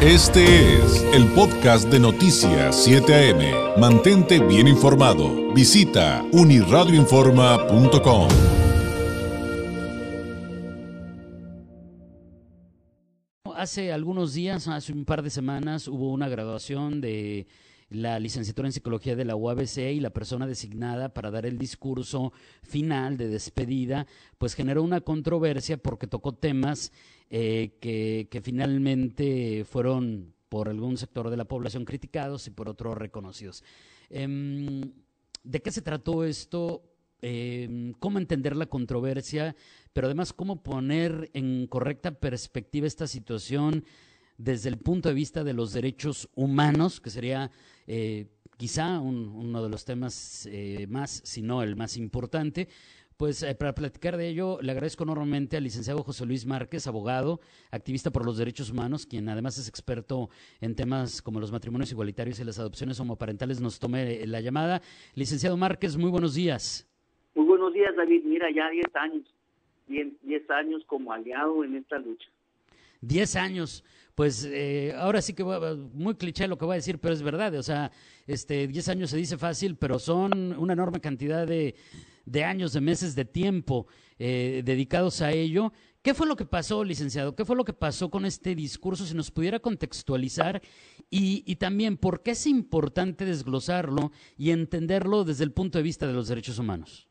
Este es el podcast de Noticias 7 AM. Mantente bien informado. Visita uniradioinforma.com. Hace algunos días, hace un par de semanas, hubo una graduación de la licenciatura en psicología de la UABC y la persona designada para dar el discurso final de despedida, pues generó una controversia porque tocó temas eh, que, finalmente fueron por algún sector de la población criticados y por otros reconocidos. Em, ¿De qué se trató esto? Em, ¿Cómo entender la controversia? Pero además, ¿cómo poner en correcta perspectiva esta situación desde el punto de vista de los derechos humanos, que sería eh, quizá uno de los temas eh, más, si no el más importante? Pues eh, para platicar de ello, le agradezco enormemente al licenciado José Luis Márquez, abogado, activista por los derechos humanos, quien además es experto en temas como los matrimonios igualitarios y las adopciones homoparentales, nos tome la llamada. Licenciado Márquez, muy buenos días. Muy buenos días, David. Mira, ya 10 años, 10 años como aliado en esta lucha. 10 años pues eh, ahora sí que muy cliché lo que voy a decir, pero es verdad, o sea, este 10 años se dice fácil, pero son una enorme cantidad de, de años, de meses, de tiempo eh, dedicados a ello. ¿Qué fue lo que pasó, licenciado? ¿Qué fue lo que pasó con este discurso? Si nos pudiera contextualizar y, y también por qué es importante desglosarlo y entenderlo desde el punto de vista de los derechos humanos.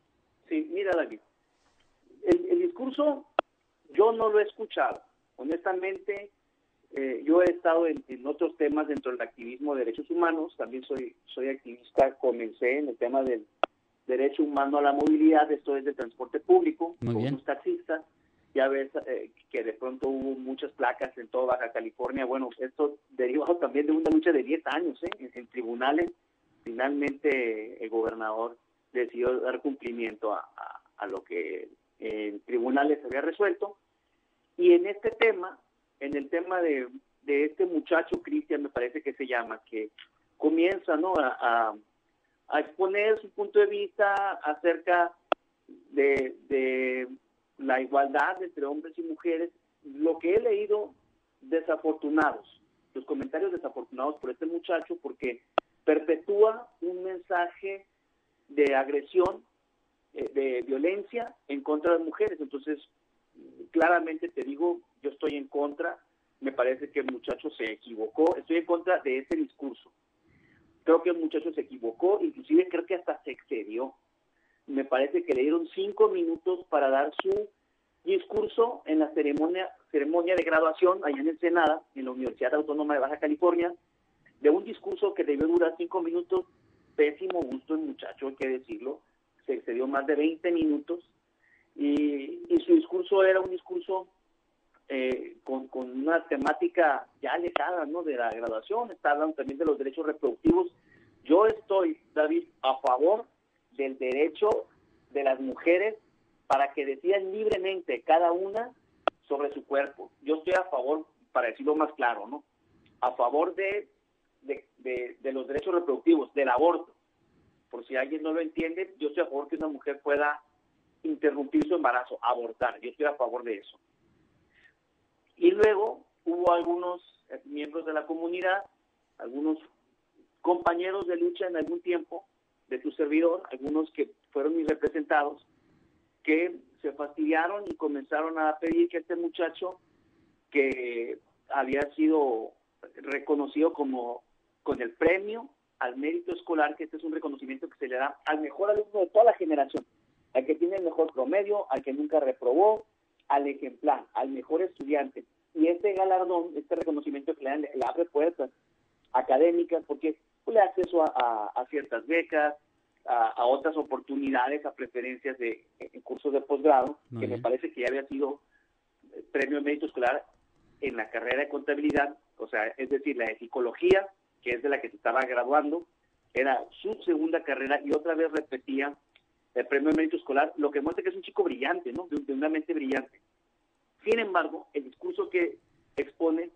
Sí, mira, David, el, el discurso yo no lo he escuchado. Honestamente, eh, yo he estado en, en, otros temas dentro del activismo de derechos humanos, también soy, soy activista, comencé en el tema del derecho humano a la movilidad, esto es de transporte público, taxistas, ya ves eh, que de pronto hubo muchas placas en toda Baja California, bueno, esto derivado también de una lucha de 10 años ¿eh? en, tribunales, finalmente el gobernador decidió dar cumplimiento a, a, a lo que en tribunales había resuelto, y en este tema, en el tema de, de este muchacho, Cristian me parece que se llama, que comienza ¿no? a, a a exponer su punto de vista acerca de, de, la igualdad entre hombres y mujeres, lo que he leído desafortunados, los comentarios desafortunados por este muchacho, porque perpetúa un mensaje de agresión, eh, de violencia en contra de las mujeres. Entonces, claramente te digo, yo estoy en contra, me parece que el muchacho se equivocó, estoy en contra de ese discurso. Creo que el muchacho se equivocó, inclusive creo que hasta se excedió. Me parece que le dieron cinco minutos para dar su discurso en la ceremonia, ceremonia de graduación allá en Ensenada, en la Universidad Autónoma de Baja California, de un discurso que debió durar cinco minutos, pésimo gusto el muchacho, hay que decirlo, se excedió más de 20 minutos, y su discurso era un discurso eh, con, una temática ya alejada ¿no? de la graduación, está hablando también de los derechos reproductivos. Yo estoy, David, a favor del derecho de las mujeres para que decidan libremente cada una sobre su cuerpo. Yo estoy a favor, para decirlo más claro, ¿no? A favor de, de, de, de los derechos reproductivos, del aborto. Por si alguien no lo entiende, yo estoy a favor que una mujer pueda interrumpir su embarazo, abortar. Yo estoy a favor de eso. Y luego hubo algunos eh, miembros de la comunidad, algunos compañeros de lucha en algún tiempo de tu servidor, algunos que fueron mis representados, que se fastidiaron y comenzaron a pedir que este muchacho que había sido reconocido como con el premio al mérito escolar, que este es un reconocimiento que se le da al mejor alumno de toda la generación, al que tiene el mejor promedio, al que nunca reprobó, al ejemplar, al mejor estudiante. Y este galardón, este reconocimiento que le, dan, le abre puertas académicas porque pues, le da acceso a, a, a ciertas becas, a, a, otras oportunidades, a preferencias de en cursos de posgrado, que bien. me parece que ya había sido premio de mérito escolar en la carrera de contabilidad, o sea, es decir, la de psicología, que es de la que se estaba graduando, era su segunda carrera y otra vez repetía el premio de mérito escolar, lo que muestra que es un chico brillante, ¿no? De, de una mente brillante. Sin embargo, el discurso que expone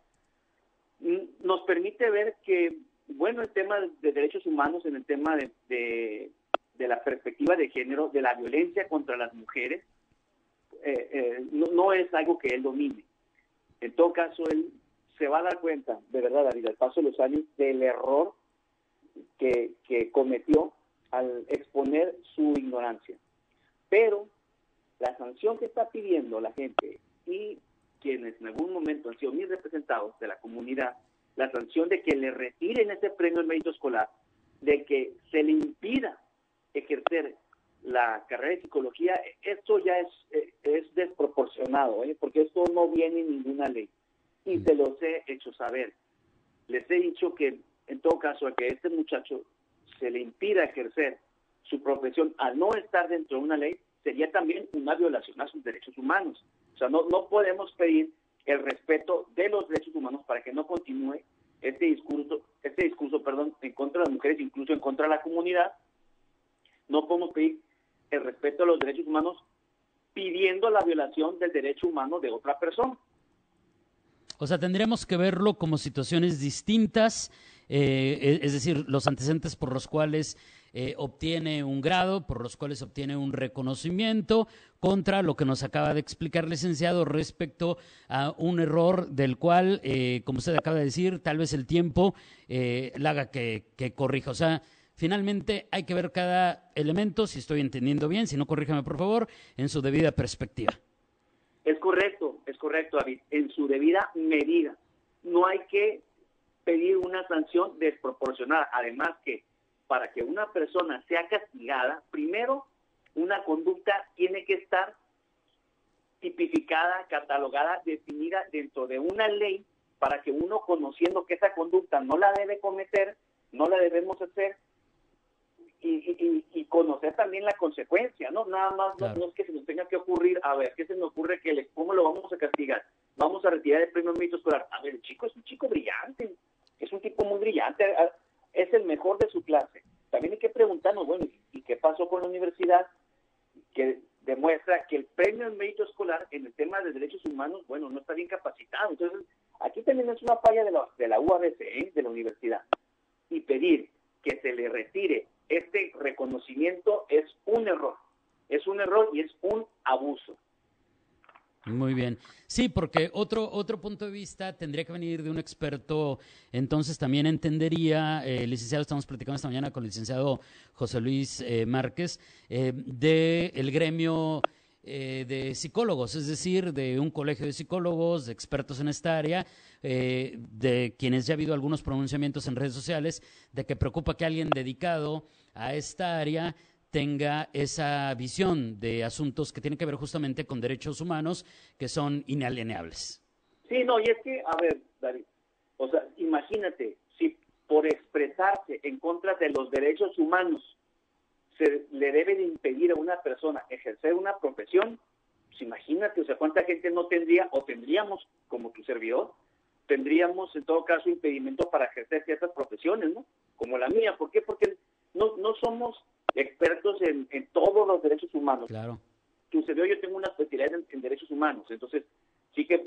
nos permite ver que, bueno, el tema de derechos humanos, en el tema de, de, la perspectiva de género, de la violencia contra las mujeres, eh, eh, no, es algo que él domine. En todo caso, él se va a dar cuenta, de verdad, David, al paso de los años, del error que cometió al exponer su ignorancia. Pero la sanción que está pidiendo la gente y quienes en algún momento han sido mis representados de la comunidad, la sanción de que le retiren ese premio al mérito escolar, de que se le impida ejercer la carrera de psicología, esto ya es, eh, es desproporcionado, ¿eh? porque esto no viene en ninguna ley. Y se los he hecho saber. Les he dicho que, en todo caso, a que este muchacho se le impida ejercer su profesión al no estar dentro de una ley, sería también una violación a sus derechos humanos. O sea, no, no podemos pedir el respeto de los derechos humanos para que no continúe este discurso, este discurso, perdón, en contra de las mujeres, incluso en contra de la comunidad. No podemos pedir el respeto a los derechos humanos pidiendo la violación del derecho humano de otra persona. O sea, tendríamos que verlo como situaciones distintas, eh, es decir, los antecedentes por los cuales eh, obtiene un grado, por los cuales obtiene un reconocimiento, contra lo que nos acaba de explicar, licenciado, respecto a un error del cual, eh, como usted acaba de decir, tal vez el tiempo eh, la haga que, que corrija. O sea, finalmente hay que ver cada elemento, si estoy entendiendo bien, si no, corríjame por favor, en su debida perspectiva. Es correcto, es correcto, David, en su debida medida. No hay que pedir una sanción desproporcionada. Además que para que una persona sea castigada, primero una conducta tiene que estar tipificada, catalogada, definida dentro de una ley para que uno conociendo que esa conducta no la debe cometer, no la debemos hacer y, conocer también la consecuencia, ¿no? Nada más no, es que se nos tenga que ocurrir, a ver, ¿qué se me ocurre que le, cómo lo vamos a castigar? Vamos a retirar el premio mérito escolar. A ver, el chico es un chico brillante, es un tipo muy brillante, es el mejor de su clase. También hay que preguntarnos, bueno, ¿y la universidad? Que demuestra que el premio en mérito escolar en el tema de derechos humanos, bueno, no está bien capacitado. Entonces, aquí también es una falla de la, de la UABC, ¿eh? de la universidad. Y pedir que se le retire este reconocimiento es un error. Es un error y es un abuso. Muy bien. Sí, porque otro, otro punto de vista tendría que venir de un experto, entonces también entendería, eh, licenciado, estamos platicando esta mañana con el licenciado José Luis eh, Márquez, eh, del gremio eh, de psicólogos, es decir, de un colegio de psicólogos, de expertos en esta área, de quienes ya ha habido algunos pronunciamientos en redes sociales, de que preocupa que alguien dedicado a esta área tenga esa visión de asuntos que tienen que ver justamente con derechos humanos que son inalienables. Sí, no, y es que, a ver, David, o sea, imagínate, si por expresarse en contra de los derechos humanos se le debe de impedir a una persona ejercer una profesión, pues imagínate, o sea, cuánta gente no tendría o tendríamos como tu servidor, tendríamos en todo caso impedimento para ejercer ciertas profesiones, ¿no? Como la mía, ¿por qué? Porque no, no somos expertos en, todos los derechos humanos. Claro. Tu yo tengo una especialidad en, derechos humanos, entonces sí que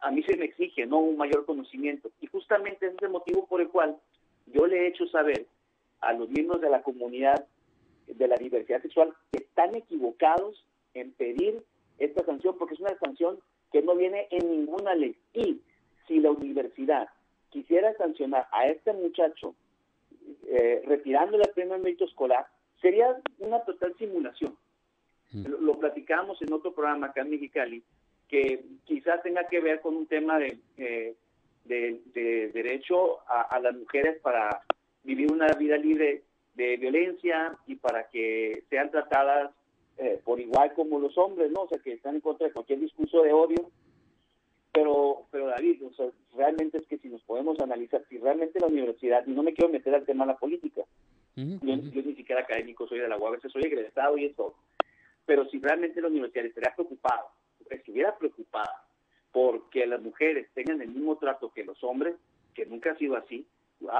a mí se me exige no un mayor conocimiento. Y justamente ese es el motivo por el cual yo le he hecho saber a los miembros de la comunidad de la diversidad sexual que están equivocados en pedir esta sanción porque es una sanción que no viene en ninguna ley. Y si la universidad quisiera sancionar a este muchacho eh, retirándole el premio de mérito escolar, Sería una total simulación. Mm. Lo, platicamos en otro programa acá en Mexicali, que quizás tenga que ver con un tema de, eh, de, derecho a, las mujeres para vivir una vida libre de violencia y para que sean tratadas eh, por igual como los hombres, ¿no? O sea, que están en contra de cualquier discurso de odio. Pero, pero David, o sea, realmente es que si nos podemos analizar, si realmente la universidad, y no me quiero meter al tema de la política, yo, ni siquiera académico soy de la UABC, soy egresado y eso. Pero si realmente la universidad estaría preocupada, estuviera preocupada porque las mujeres tengan el mismo trato que los hombres, que nunca ha sido así,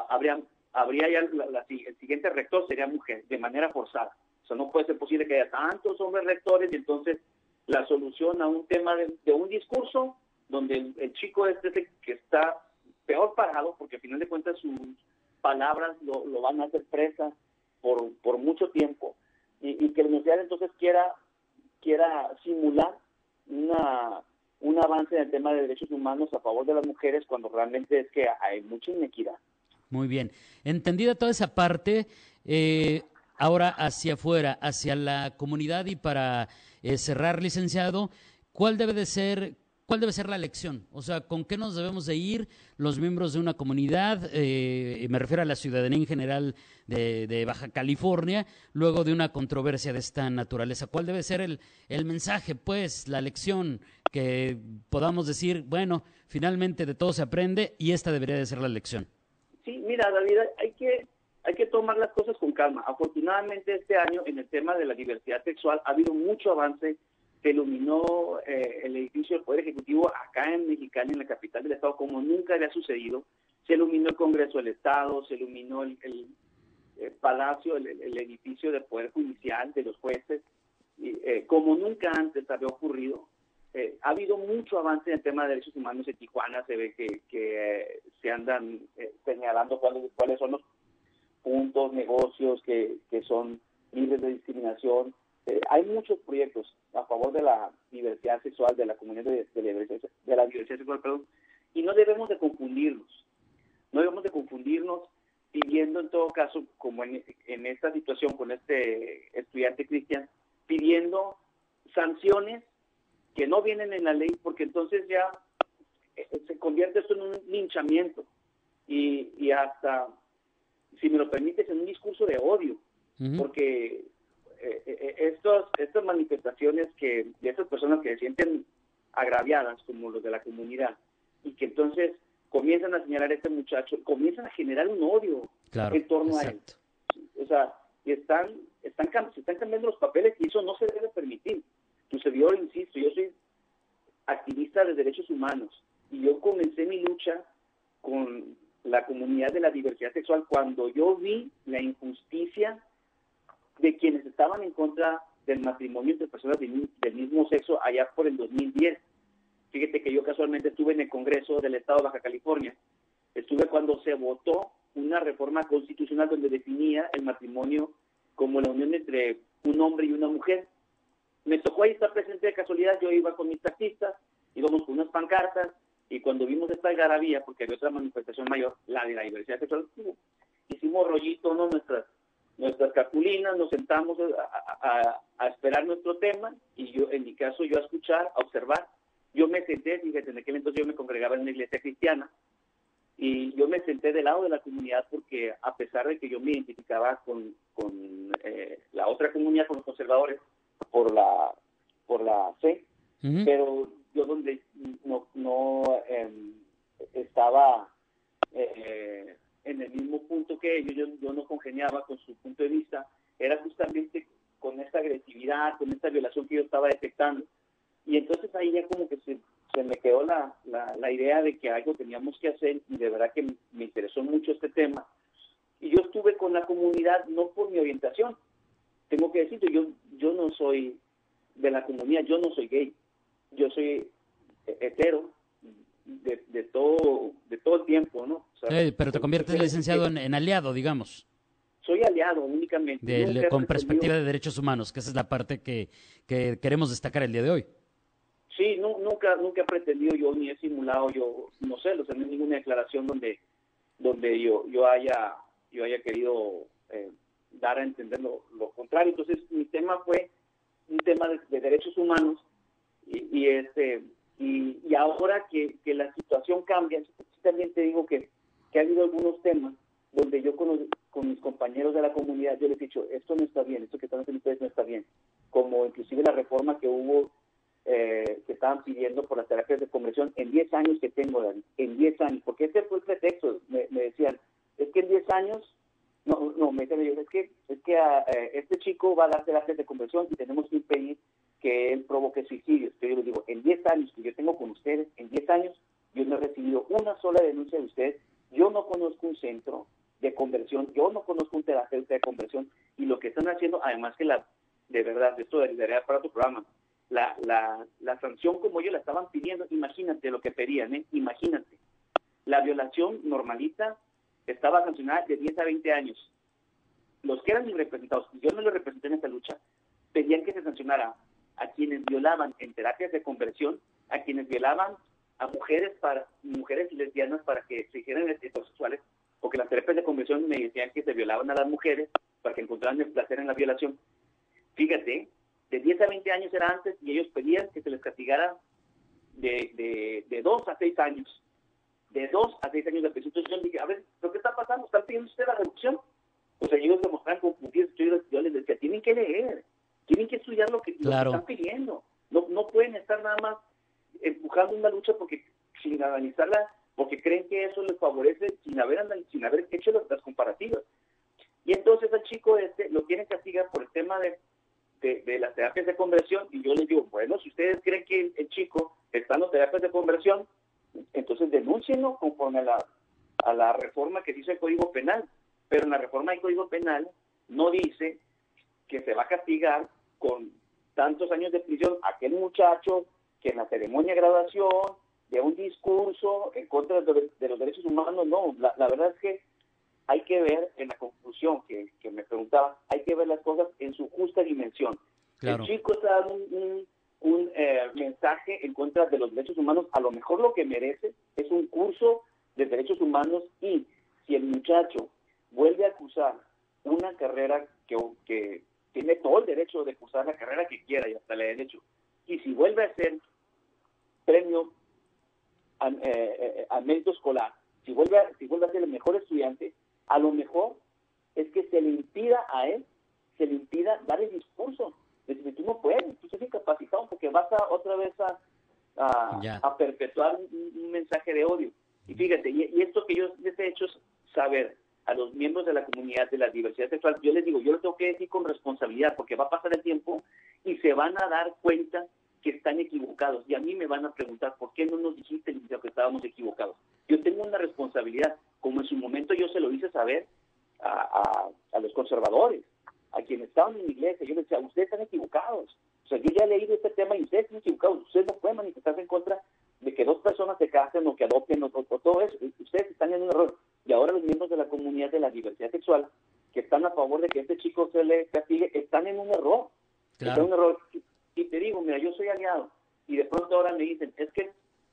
habría, habría ya el siguiente rector sería mujer, de manera forzada. O sea, no puede ser posible que haya tantos hombres rectores y entonces la solución a un tema de, un discurso donde el, chico este es el que está peor parado, porque al final de cuentas sus palabras lo, lo van a hacer presa por, por mucho tiempo y, que la universidad entonces quiera, quiera simular una, un avance en el tema de derechos humanos a favor de las mujeres cuando realmente es que hay mucha inequidad. Muy bien. Entendida toda esa parte, eh, ahora hacia afuera, hacia la comunidad y para eh, cerrar, licenciado, ¿cuál debe de ser ¿Cuál debe ser la lección? O sea, ¿con qué nos debemos de ir los miembros de una comunidad? Eh, me refiero a la ciudadanía en general de, Baja California, luego de una controversia de esta naturaleza. ¿Cuál debe ser el, el mensaje, pues, la lección que podamos decir, bueno, finalmente de todo se aprende y esta debería de ser la lección? Sí, mira, David, hay que, hay que tomar las cosas con calma. Afortunadamente este año en el tema de la diversidad sexual ha habido mucho avance se iluminó eh, el edificio del Poder Ejecutivo acá en Mexicali, en la capital del Estado, como nunca había sucedido. Se iluminó el Congreso del Estado, se iluminó el, Palacio, el, edificio del Poder Judicial, de los jueces, y, eh, como nunca antes había ocurrido. Eh, ha habido mucho avance en el tema de derechos humanos en Tijuana, se ve que, se andan señalando cuáles, cuáles son los puntos, negocios que, que son libres de discriminación eh, hay muchos proyectos a favor de la diversidad sexual, de la comunidad de, de, la diversidad sexual, perdón, y no debemos de confundirnos. No debemos de confundirnos pidiendo en todo caso, como en, esta situación con este estudiante cristian, pidiendo sanciones que no vienen en la ley, porque entonces ya eh, se convierte esto en un linchamiento y, y hasta, si me lo permites, en un discurso de odio, porque eh, eh, estos, estas manifestaciones que de estas personas que se sienten agraviadas como los de la comunidad y que entonces comienzan a señalar a este muchacho, comienzan a generar un odio en torno a él. O sea, están, están, se están cambiando los papeles y eso no se debe permitir. Tu servidor, insisto, yo soy activista de derechos humanos y yo comencé mi lucha con la comunidad de la diversidad sexual cuando yo vi la injusticia de quienes estaban en contra del matrimonio entre personas del mismo sexo allá por el 2010. Fíjate que yo casualmente estuve en el Congreso del Estado de Baja California. Estuve cuando se votó una reforma constitucional donde definía el matrimonio como la unión entre un hombre y una mujer. Me tocó ahí estar presente de casualidad, yo iba con mis taxistas, íbamos con unas pancartas, y cuando vimos esta garabía, porque había otra manifestación mayor, la de la diversidad sexual, hicimos rollito, ¿no? Nuestras nuestras capulinas, nos sentamos a, esperar nuestro tema y yo, en mi caso, yo a escuchar, a observar. Yo me senté, fíjate, en aquel entonces yo me congregaba en una iglesia cristiana y yo me senté del lado de la comunidad porque a pesar de que yo me identificaba con, con eh, la otra comunidad, con los conservadores, por la, por la fe, pero yo donde no, no em, estaba... Eh, en el mismo punto que ellos, yo, no congeniaba con su punto de vista, era justamente con esta agresividad, con esta violación que yo estaba detectando. Y entonces ahí ya como que se, me quedó la, la, idea de que algo teníamos que hacer y de verdad que me interesó mucho este tema. Y yo estuve con la comunidad no por mi orientación. Tengo que decirte, yo, yo no soy de la comunidad, yo no soy gay. Yo soy hetero, de, todo de todo el tiempo, ¿no? pero te conviertes licenciado en, aliado, digamos. Soy aliado únicamente. con perspectiva de derechos humanos, que esa es la parte que, que queremos destacar el día de hoy. Sí, no, nunca nunca he pretendido yo ni he simulado yo, no sé, no hay ninguna declaración donde donde yo yo haya yo haya querido eh, dar a entender lo, contrario. Entonces mi tema fue un tema de, derechos humanos y, y este y, y ahora que, la situación cambia, también te digo que, que ha habido algunos temas donde yo con, mis compañeros de la comunidad, yo les he dicho, esto no está bien, esto que están haciendo ustedes no está bien. Como inclusive la reforma que hubo, eh, que estaban pidiendo por las terapias de conversión, en 10 años que tengo, en 10 años, porque este fue el pretexto, me, decían, es que en 10 años, no, no, me decían, es que, es que ah, eh, este chico va a dar terapias de conversión y tenemos que impedir que él provoque suicidios. Yo les digo, en 10 años que yo tengo con ustedes, en 10 años, yo no he recibido una sola denuncia de ustedes. Yo no conozco un centro de conversión, yo no conozco un terapeuta de conversión y lo que están haciendo, además que la, de verdad, esto de liderar para tu programa, la, la, la sanción como ellos la estaban pidiendo, imagínate lo que pedían, ¿eh? imagínate. La violación normalita estaba sancionada de 10 a 20 años. Los que eran mis representados, yo no los representé en esta lucha, pedían que se sancionara a quienes violaban en terapias de conversión a quienes violaban a mujeres para mujeres lesbianas para que se hicieran heterosexuales, porque las terapias de conversión me decían que se violaban a las mujeres para que encontraran el placer en la violación. Fíjate, de 10 a 20 años era antes y ellos pedían que se les castigara de, de, de 2 a 6 años. De 2 a 6 años de prisión. Dije, a ver, ¿lo que está pasando? ¿Están pidiendo usted la reducción? O sea, ellos demostraron confundidos. Yo les decía, tienen que leer, tienen que estudiar lo que, están pidiendo. No, no pueden estar nada más empujando una lucha porque sin analizarla, porque creen que eso les favorece sin haber, sin haber hecho las, las comparativas. Y entonces al chico este lo que castigar por el tema de de, las terapias de conversión y yo les digo, bueno, si ustedes creen que el, chico está en las terapias de conversión, entonces denúncienlo conforme a la, a la reforma que dice el Código Penal. Pero en la reforma del Código Penal no dice que se va a castigar con tantos años de prisión aquel muchacho que en la ceremonia de graduación de un discurso en contra de, los derechos humanos, no, la, la verdad es que hay que ver en la conclusión que, me preguntaba, hay que ver las cosas en su justa dimensión. El chico está dando un, eh, mensaje en contra de los derechos humanos, a lo mejor lo que merece es un curso de derechos humanos y si el muchacho vuelve a acusar una carrera que, que tiene todo el derecho de acusar la carrera que quiera y hasta le derecho, y si vuelve a ser premio a, eh, eh, a mérito escolar, si vuelve, a, si vuelve a ser el mejor estudiante, a lo mejor es que se le impida a él, se le impida dar el discurso. Decir, tú no puedes, tú estás incapacitado porque vas a otra vez a, a, perpetuar un, mensaje de odio. Y fíjate, y, esto que yo les he hecho saber a los miembros de la comunidad de la diversidad sexual, yo les digo, yo lo tengo que decir con responsabilidad porque va a pasar el tiempo y se van a dar cuenta que están equivocados. Y a mí me van a preguntar, ¿por qué no nos dijiste que estábamos equivocados? Yo tengo una responsabilidad, como en su momento yo se lo hice saber a, los conservadores, a quienes estaban en la iglesia. Yo les decía, ustedes están equivocados. O sea, yo ya he leído este tema y ustedes están equivocados. Ustedes no pueden manifestarse en contra de que dos personas se casen o que adopten o, todo eso. Ustedes están en un error. Y ahora los miembros de la comunidad de la diversidad sexual que están a favor de que este chico se le castigue, están en un error. Están en un error y te digo, mira, yo soy aliado, y de pronto ahora me dicen, es que,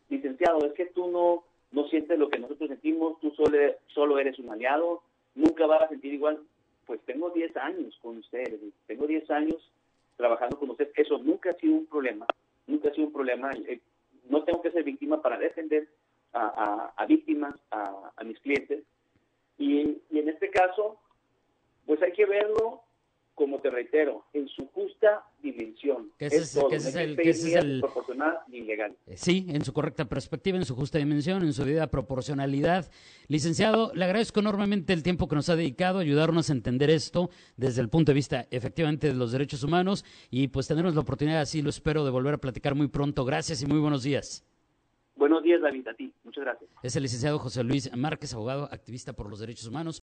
licenciado, es que tú no, no sientes lo que nosotros sentimos, tú solo, solo eres un aliado, nunca vas a sentir igual. Pues tengo 10 años con ustedes, tengo 10 años trabajando con ustedes, eso nunca ha sido un problema, nunca ha sido un problema, no tengo que ser víctima para defender a, víctimas, a, a mis clientes, y en este caso, pues hay que verlo como te reitero, en su justa dimensión. Que es, el, es proporcional ilegal. Eh, sí, en su correcta perspectiva, en su justa dimensión, en su debida proporcionalidad. Licenciado, le agradezco enormemente el tiempo que nos ha dedicado, ayudarnos a entender esto desde el punto de vista efectivamente de los derechos humanos y pues tenernos la oportunidad, así lo espero, de volver a platicar muy pronto. Gracias y muy buenos días. Buenos días, David, a ti. Muchas gracias. Es el licenciado José Luis Márquez, abogado, activista por los derechos humanos.